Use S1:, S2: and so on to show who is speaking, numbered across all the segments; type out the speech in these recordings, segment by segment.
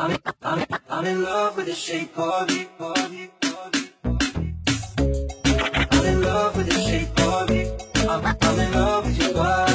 S1: I'm, I'm, I'm in love with the shape of you. I'm in love with the shape of you. I'm, I'm in love with your body.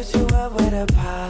S1: Took you
S2: out
S1: with a
S3: pie.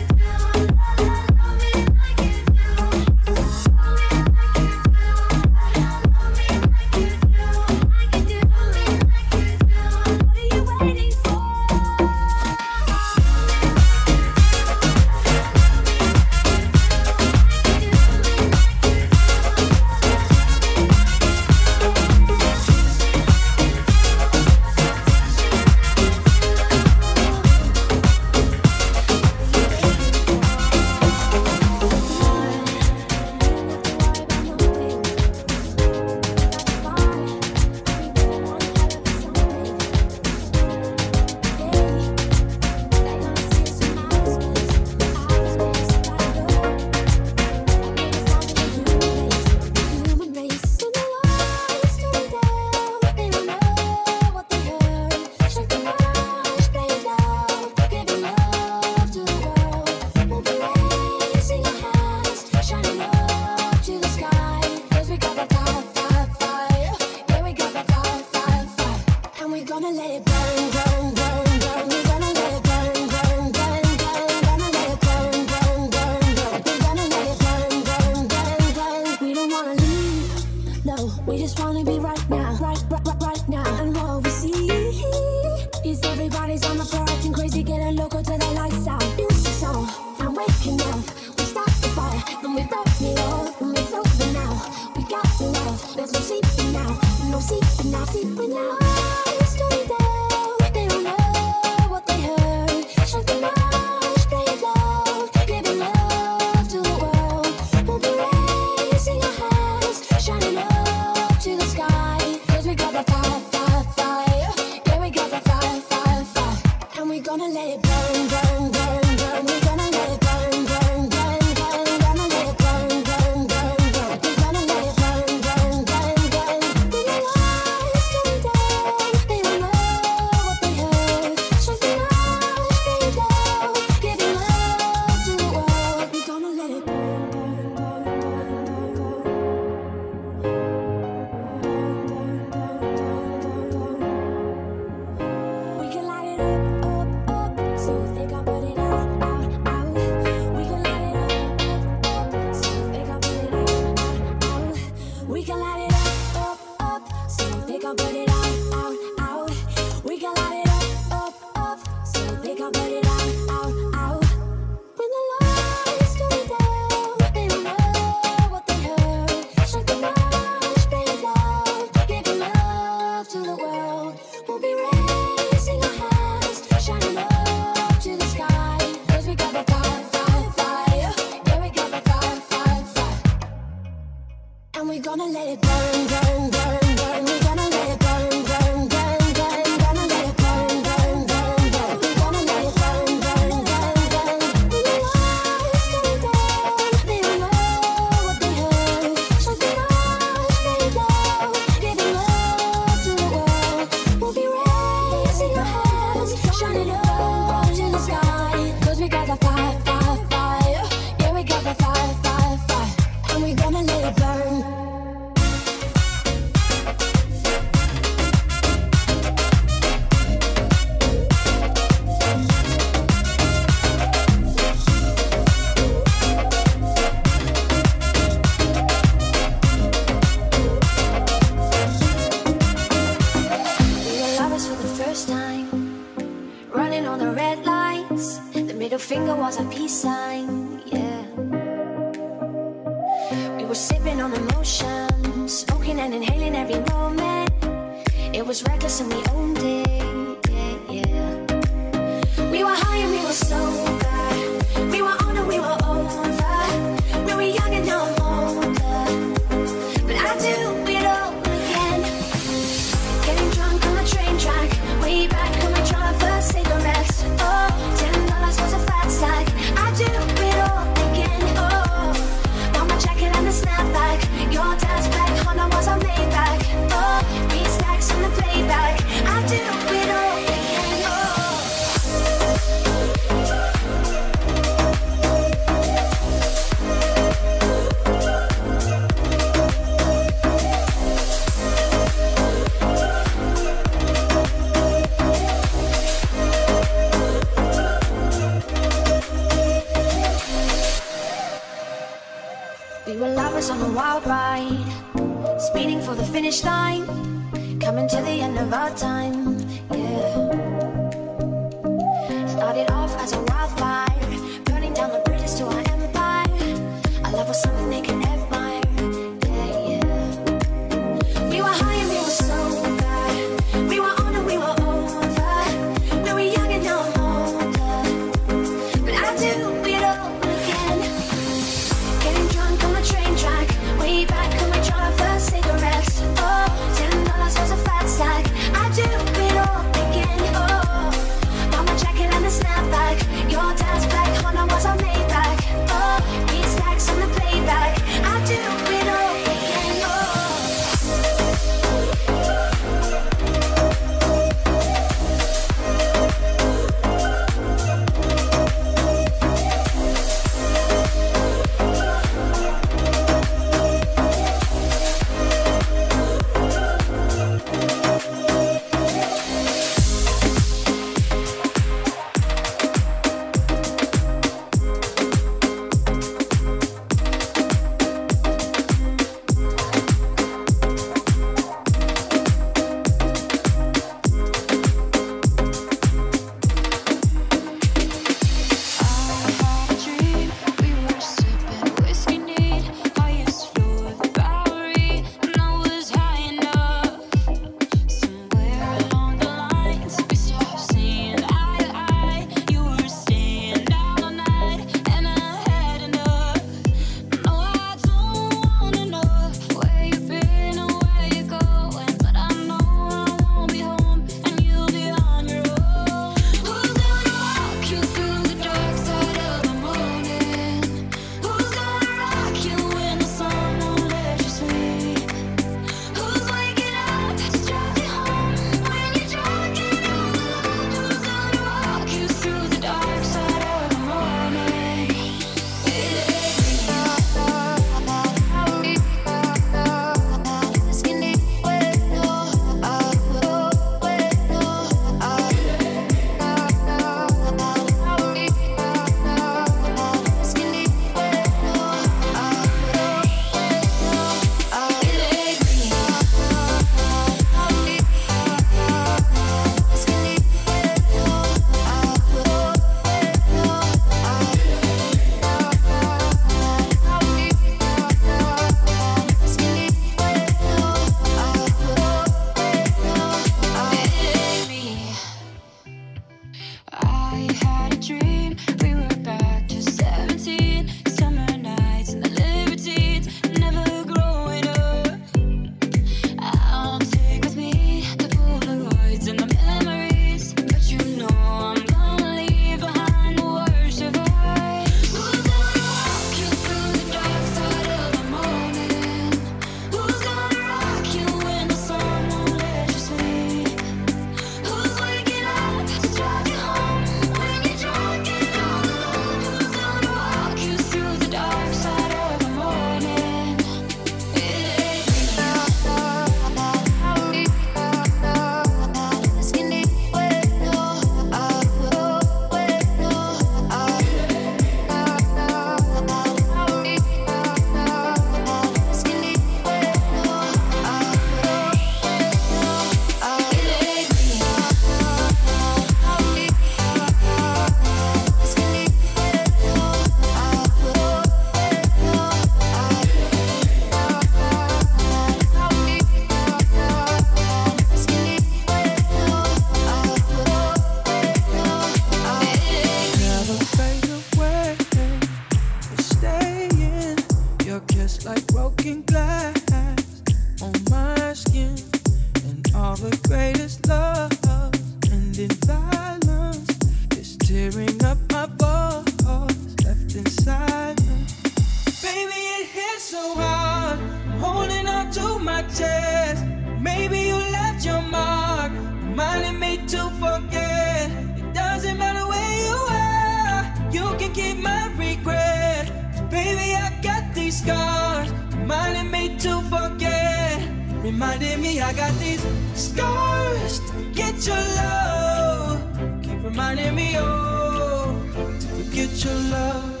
S3: reminding me I got these scars to forget your love. Keep reminding me, oh, to forget your love.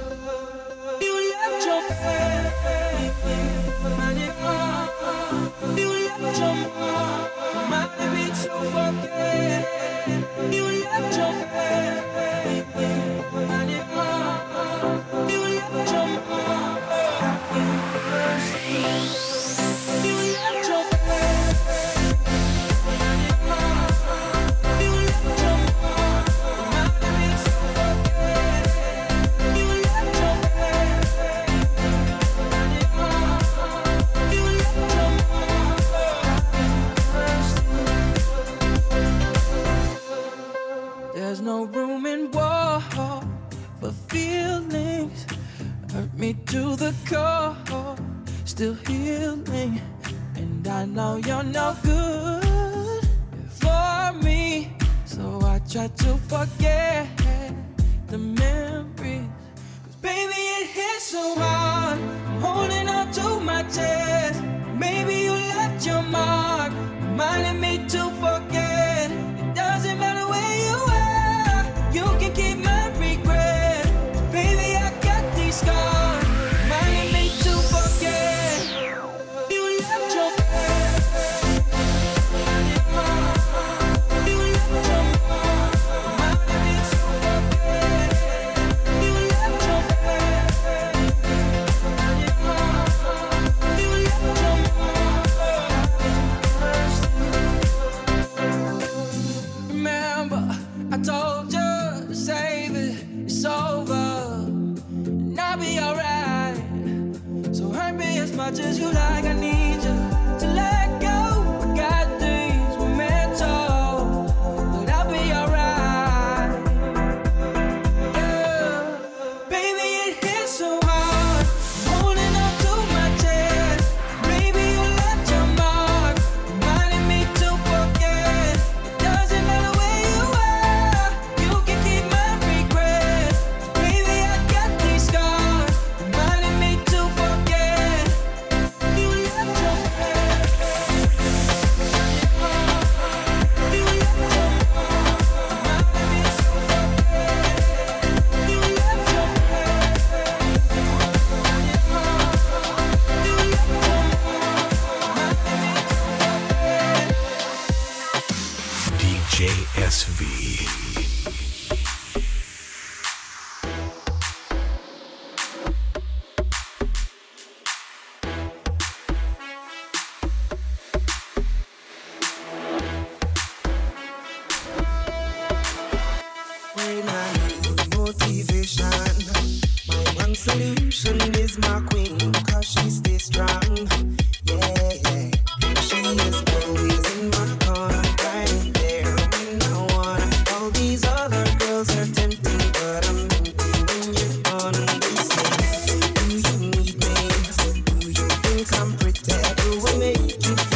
S3: still healing. And I know you're no good. you
S4: make you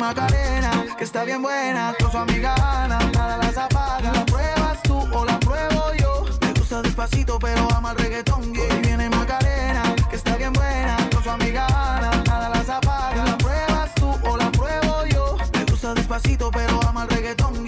S5: Macarena, que está bien buena, con su amiga Ana, nada las apaga. La pruebas tú o la pruebo yo. Me gusta despacito, pero ama el reggaetón. Hoy viene Macarena, que está bien buena, con su amiga Ana, nada las apaga. La pruebas tú o la pruebo yo. Me gusta despacito, pero ama el reggaetón.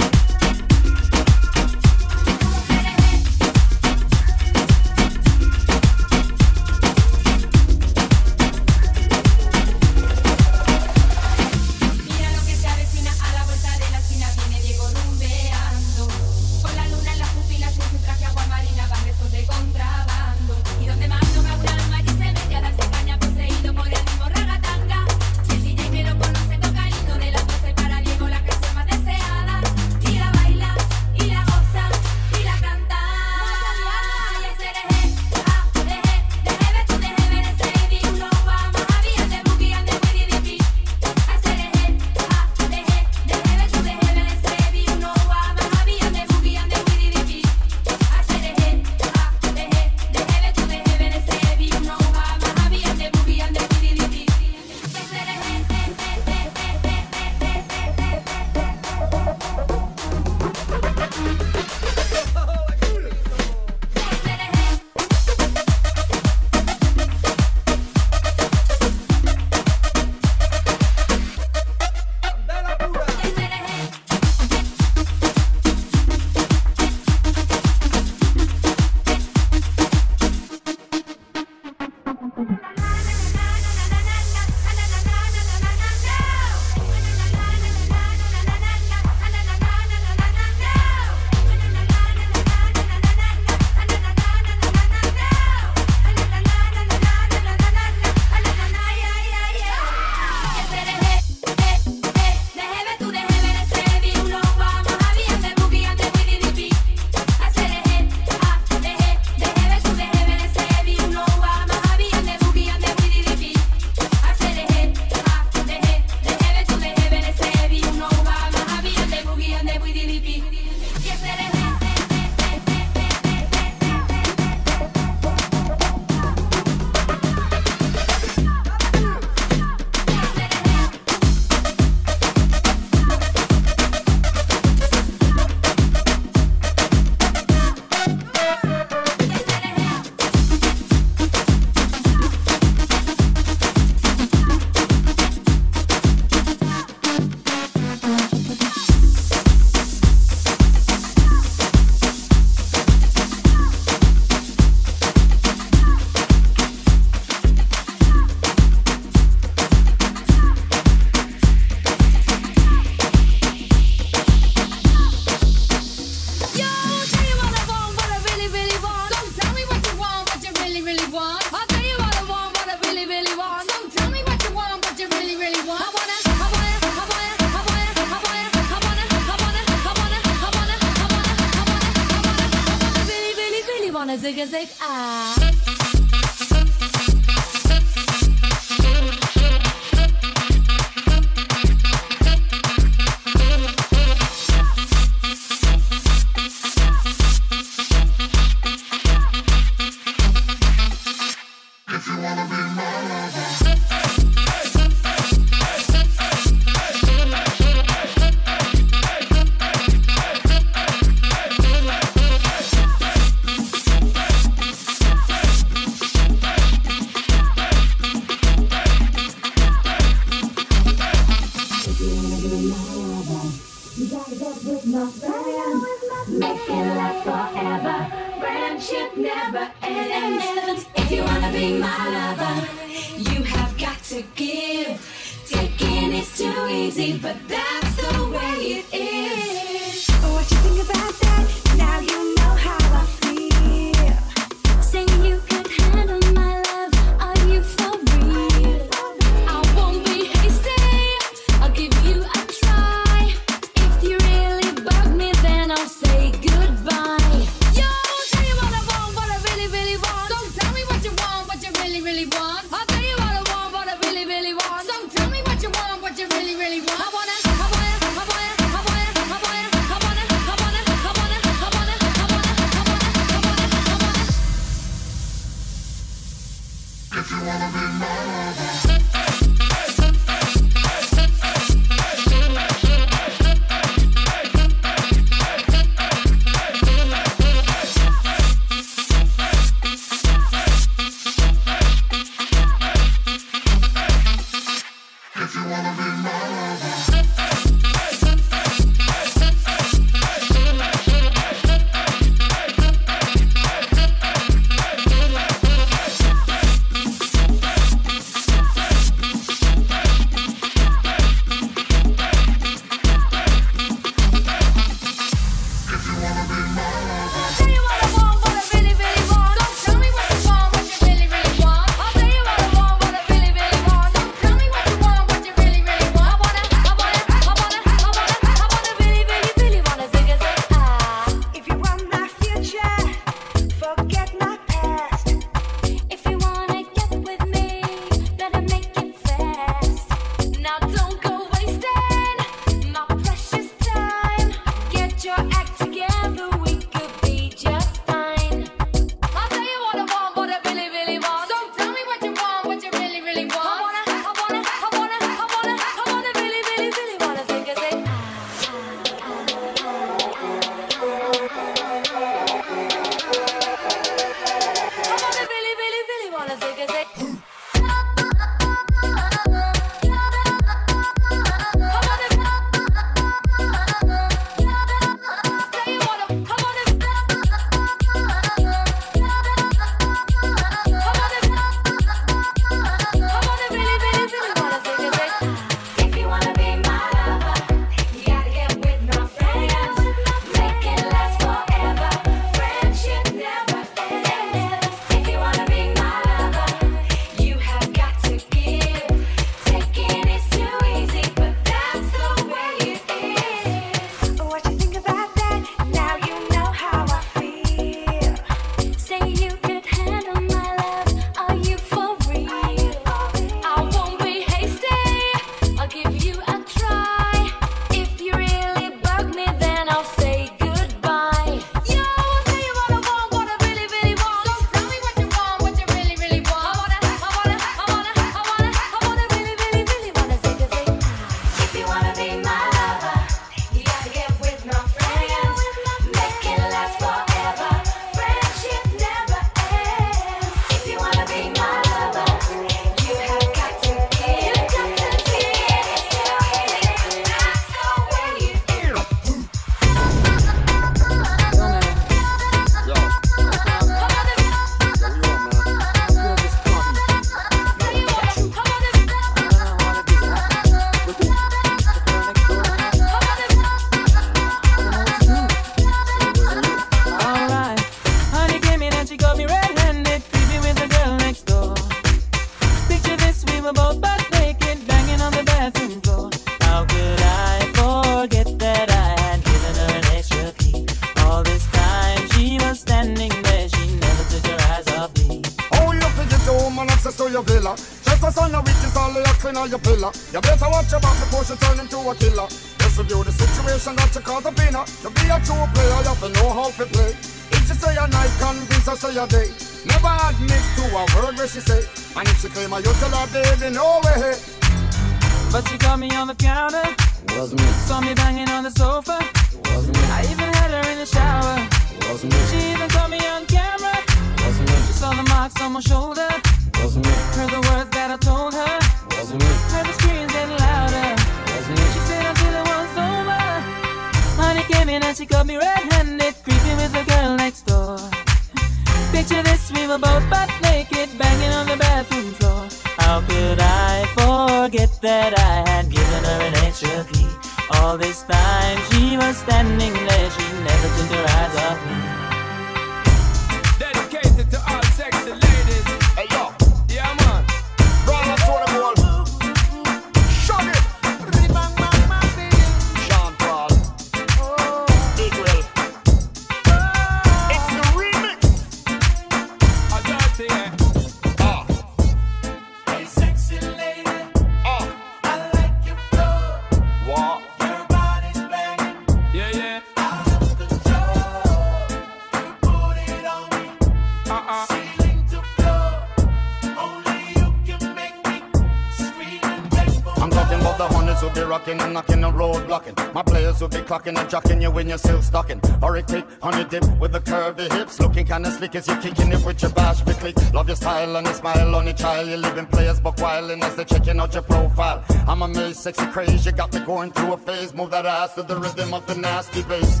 S6: Clocking and jocking you when you're still stocking. Or it quick on your dip with the curvy hips. Looking kinda slick as you're kicking it with your bash click. Love your style and your smile on your child. You're living players but wildin' as they're checking out your profile. I'm amazed, sexy craze. You got me going through a phase. Move that ass to the rhythm of the nasty bass.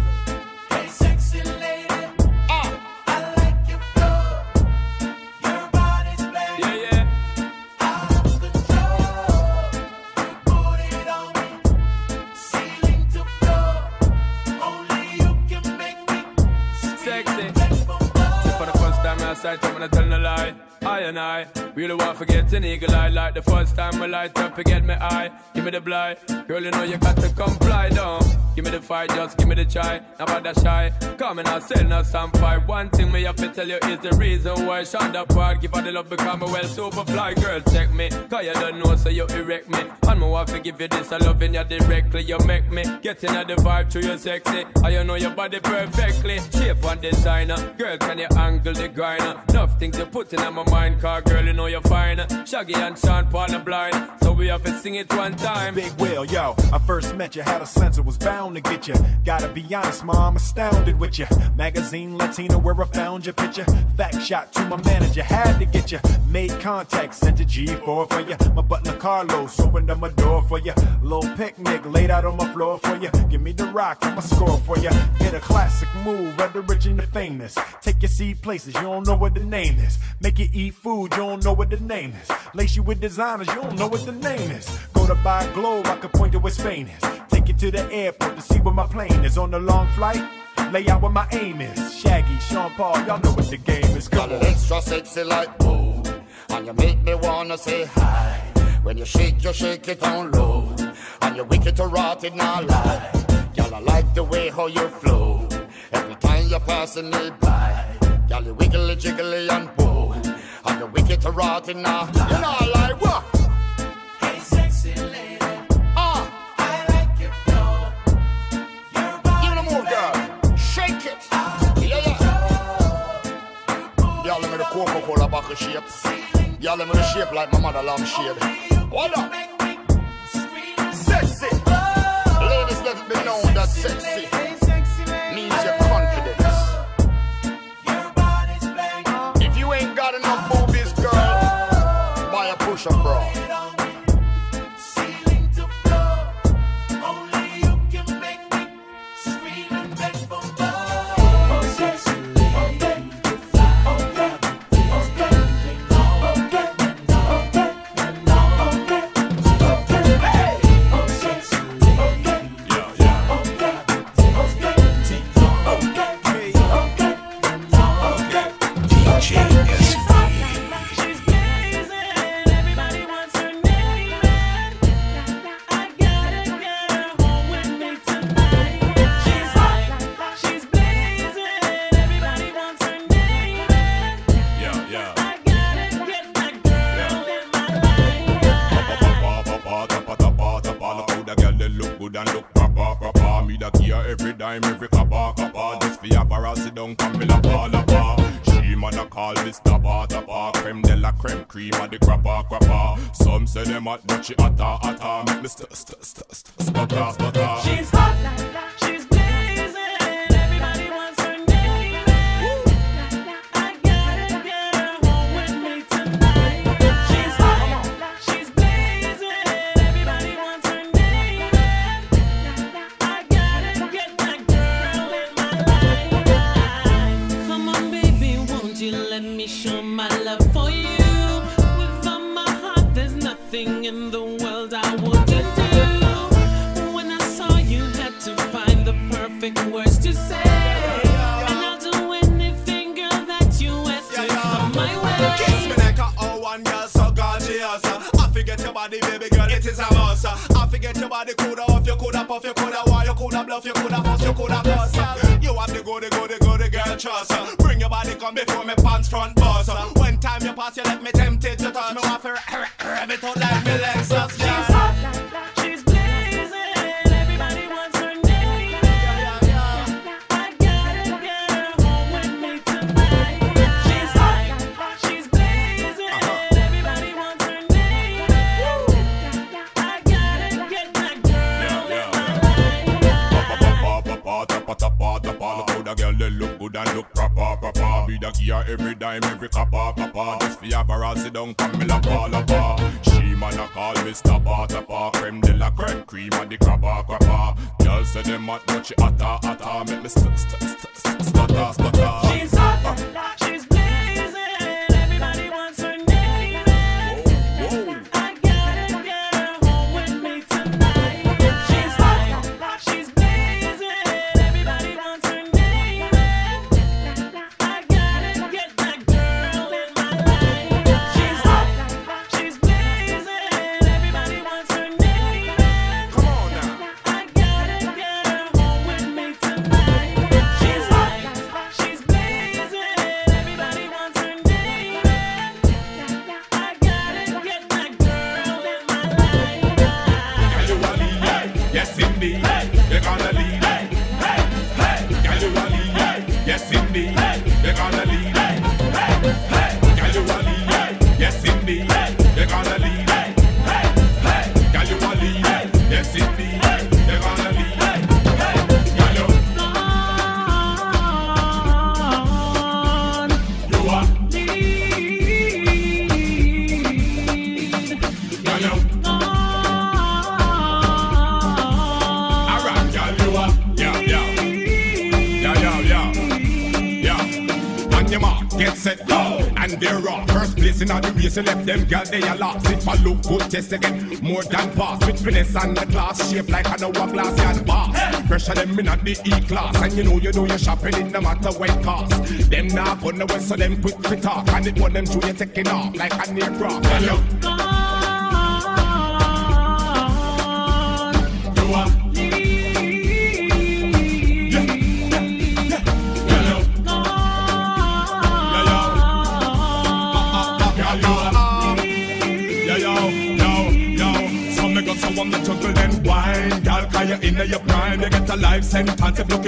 S7: I
S8: really want to get an eagle eye. Like the first time I light up, you get me eye. Give me the blind. Girl, you know you got to comply, down. Give me the fight, just give me the try. Now about that shy. Come and I'll sell no some fight. One thing me have to tell you is the reason why Shonda Park give her the love because me well super fly. Girl, check me. Cause you don't know, so you erect me. And me want to give you this, I loving you directly. You make me get in the vibe through your sexy. I you know your body perfectly. Shape and designer. Girl, can you angle the grinder? Enough things to put in my mind, car girl, you know you're fine. Shaggy and Sean are blind. So we have to sing it one time.
S9: Big Will, yo, I first met you, had a sense it was bound to get you. Gotta be honest, mom, astounded with you. Magazine Latina, where I found your picture. Fact shot to my manager, had to get you. Made contact, sent a G4 for you. My butler Carlos opened up my door for you. Little picnic laid out on my floor for you. Give me the rock, I'ma score for you. Hit a classic move, the rich and the famous. Take your seat places, you don't know what the name is. Make you eat food, you don't know what the name is. Lace you with designers, you don't know what the name is. Go to buy a globe, I can point to where Spain is. Take you to the airport to see where my plane is. On the long flight, lay out where my aim is. Shaggy, Sean Paul, y'all know what the game is.
S6: Got
S9: Come
S6: it
S9: on.
S6: extra sexy like boom. And you make me wanna say hi. When you shake, you shake it on low. And you wicked to rot it now lie. Girl, I like the way how you flow. Every time you're passing me by. Girl, you wiggly jiggly and boom. And you wicked to rot it now. You know I like what?
S7: Hey, sexy lady,
S6: Ah,
S7: I like your flow. Your
S6: give it a move, girl. Shake it. Yeah, yeah. Y'all let me the Coca-Cola bottle shape. Y'all let me the shape like my mother lamb shade. What up? Sexy. Ladies, let it be known that sexy means your
S10: select them
S11: girl
S10: they a lost. It for look good test again more than fast with finesse and the class shape like an hourglass and bar pressure them in at the E class and you know you know you're shopping in no matter what cost them now gonna whistle them quick to talk. And it put them to you taking off like a aircraft. Hello.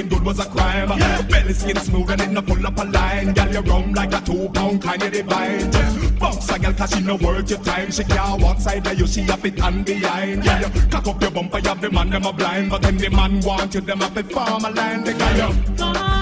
S10: fucking dude was a crime. Yeah. Belly skin smooth and it no pull up a line. Girl, you rum like a two pound kind of divine. Just bounce a girl cause she no worth your time. She care one side of you, she have it and behind. Girl, you cock up your bumper, you have the man them a blind. But then the man want you, them have to form a line. They got you.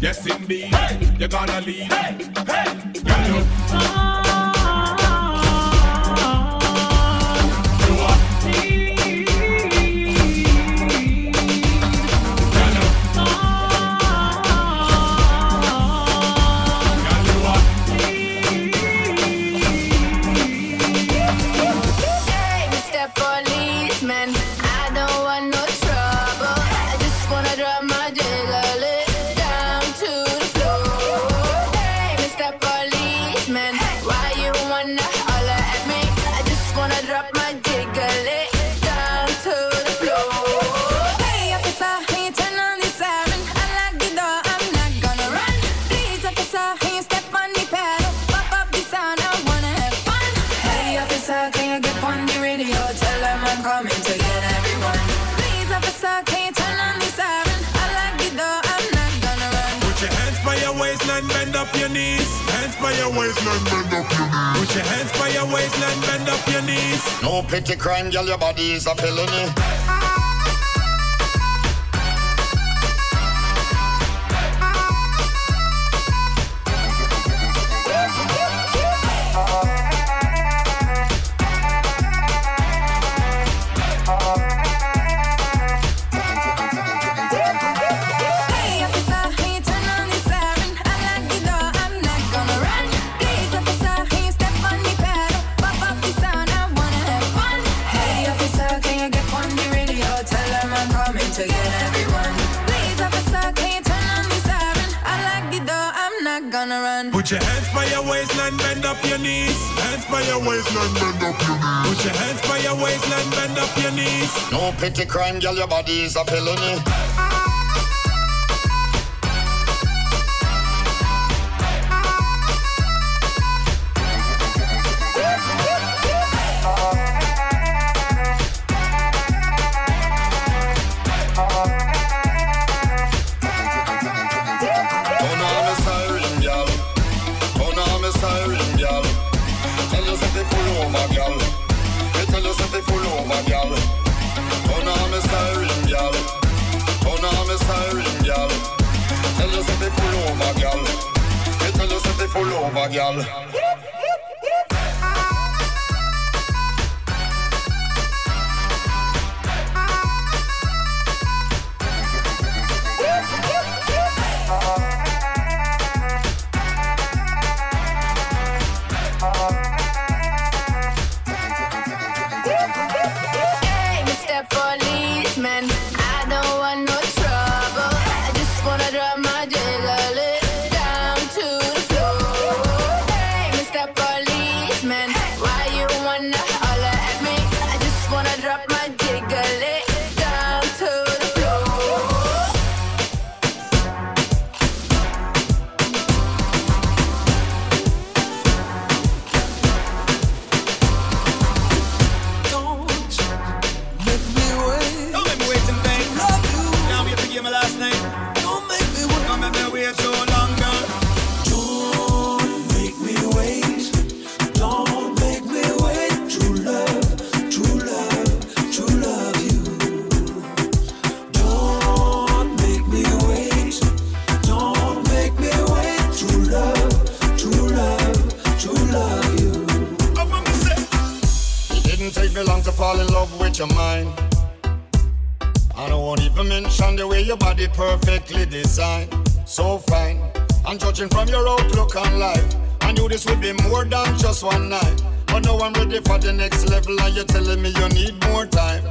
S10: Yes, indeed. You're gonna lead.
S12: Hey, hey.
S13: Put your hands by your waistline, bend up your knees.
S6: No pity crime, girl, your body is a felony.
S12: Ah,
S13: Put your hands by your waistline, bend up your knees.
S6: No petty crime, girl, your body is a felony. yourself and pull over, girl. You tell yourself and pull over, girl.
S12: just
S6: one night. But now I'm ready for the next level, and you're telling me you need more time.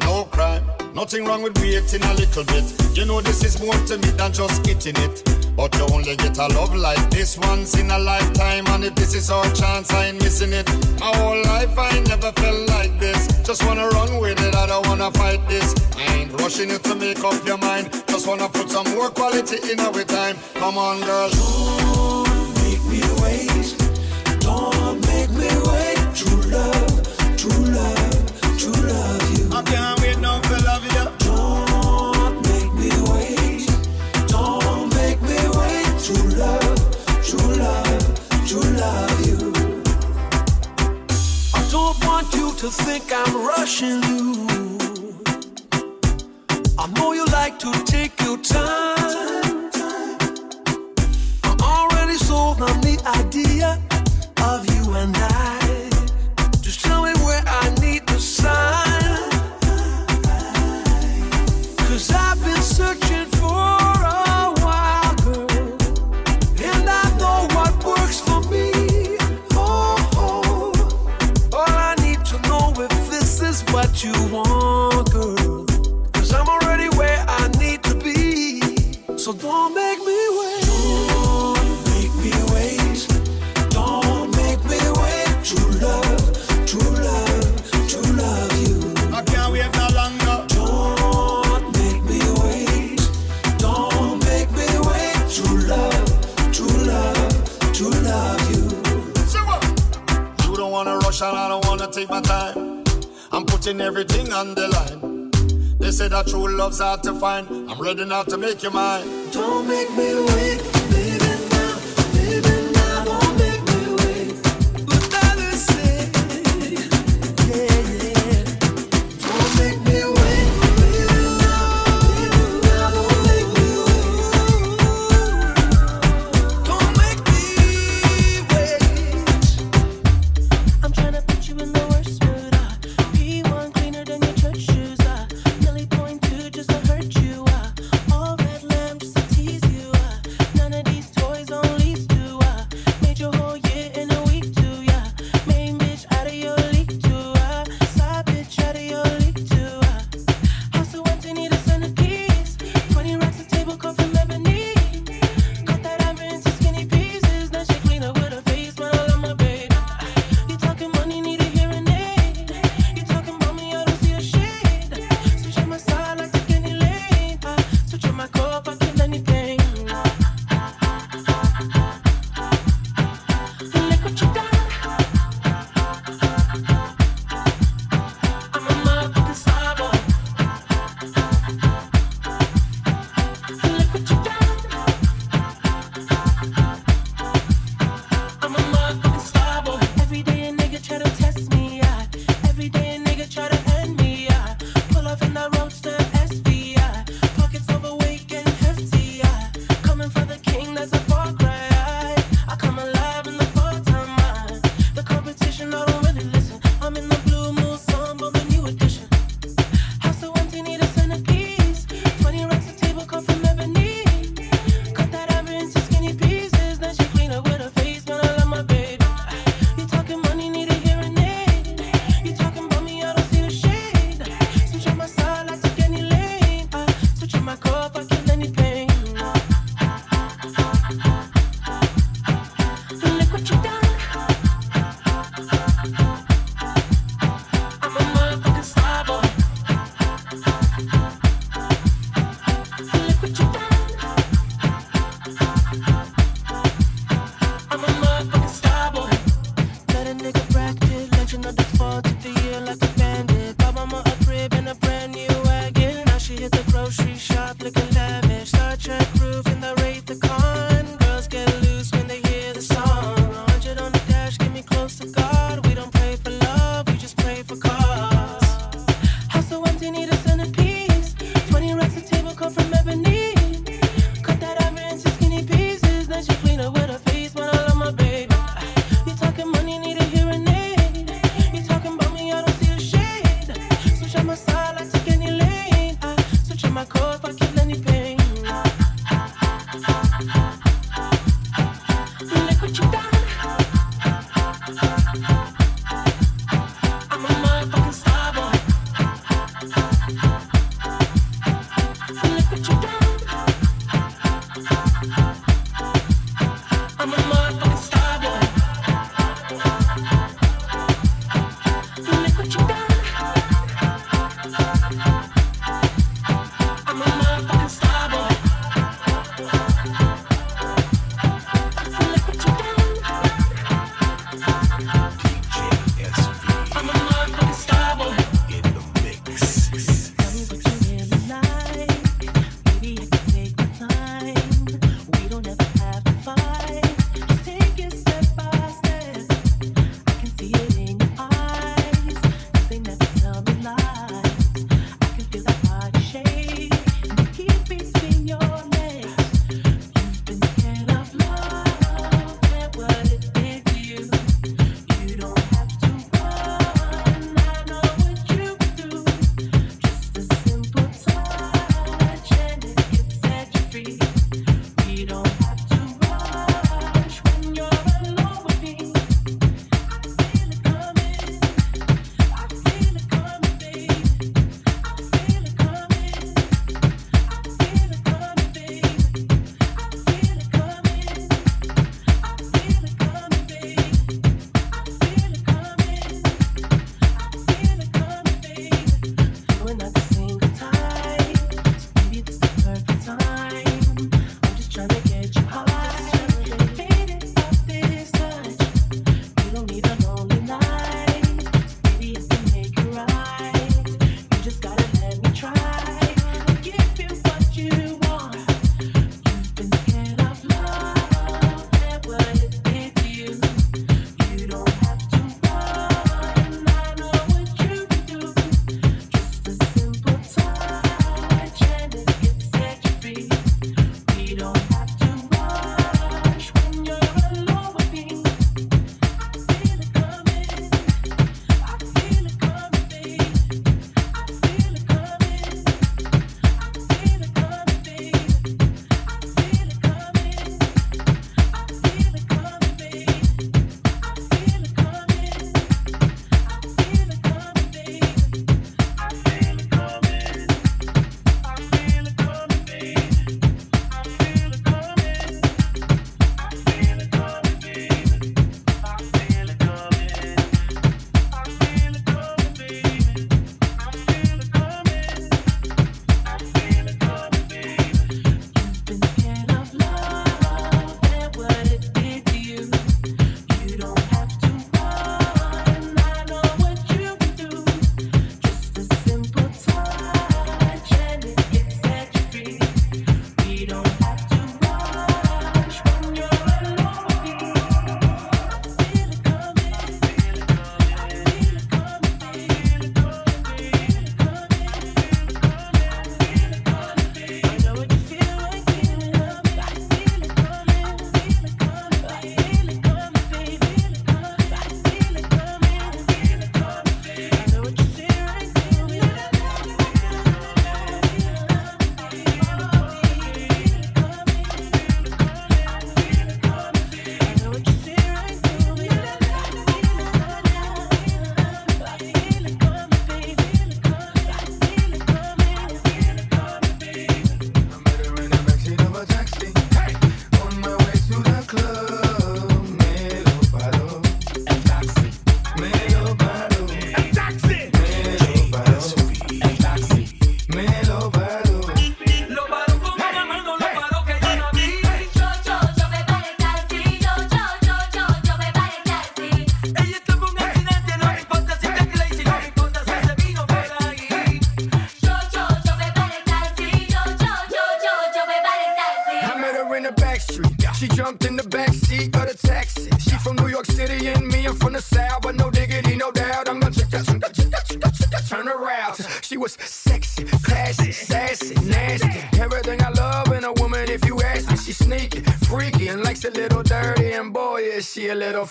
S6: No crime, nothing wrong with waiting a little bit. You know this is more to me than just getting it. But you only get a love like this once in a lifetime, and if this is our chance, I ain't missing it. My whole life I never felt like this. Just wanna run with it, I don't wanna fight this. I ain't rushing you to make up your mind. Just wanna put some more quality in our time. Come on, girl.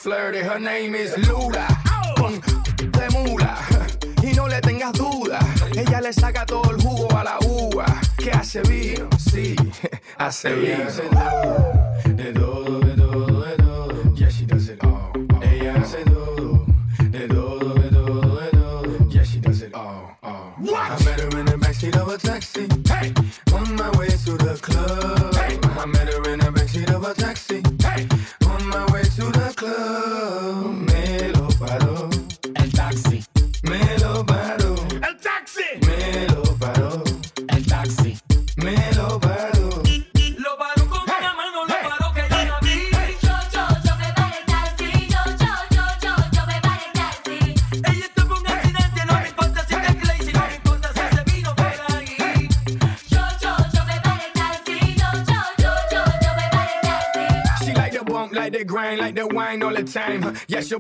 S14: flirty, her name is Lula, Con de mula, y no le tengas duda, ella le saca todo el jugo a la uva. Que hace vino, sí, hace vino.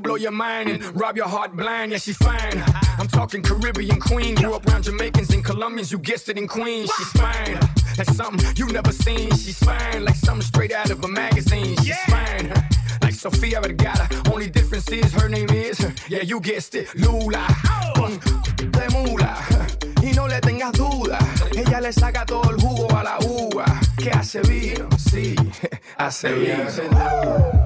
S14: blow your mind and rob your heart blind. Yeah, she fine. I'm talking Caribbean queen. Grew up around Jamaicans and Colombians. You guessed it in Queens. She's fine. That's something you never seen. She's fine like something straight out of a magazine. She's fine. Like Sofia Vergara. Only difference is her name is. Yeah, you guessed it. Lula. Con de mula. Y no le tengas duda. Ella le saca todo el jugo a la uva. Que hace vino. Sí, hace vino.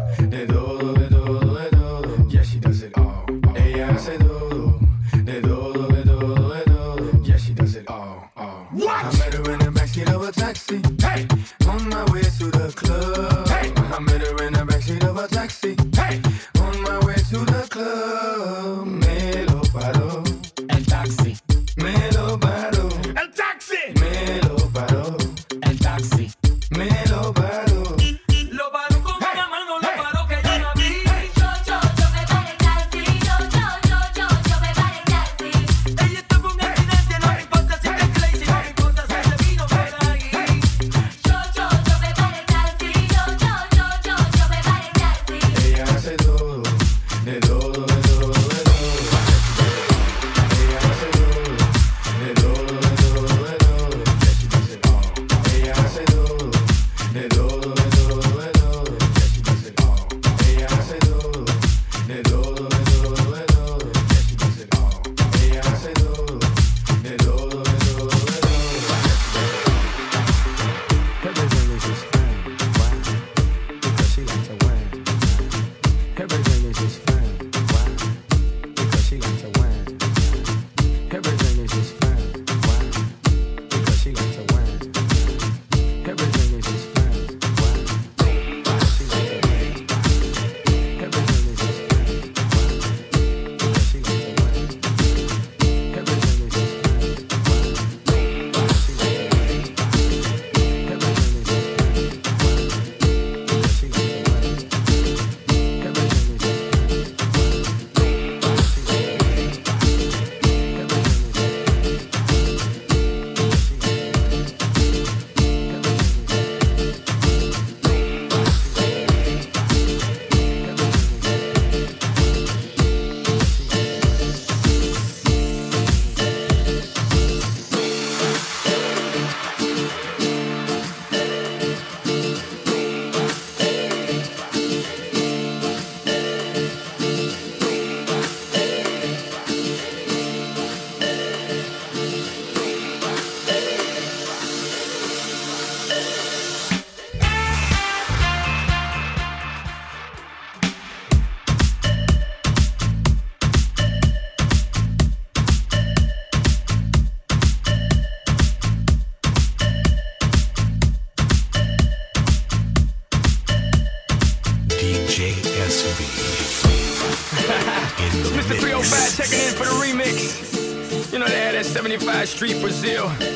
S14: Street Brazil.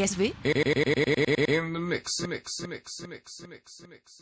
S14: DSV? In
S15: the mix, mix, mix, mix, mix, mix, mix.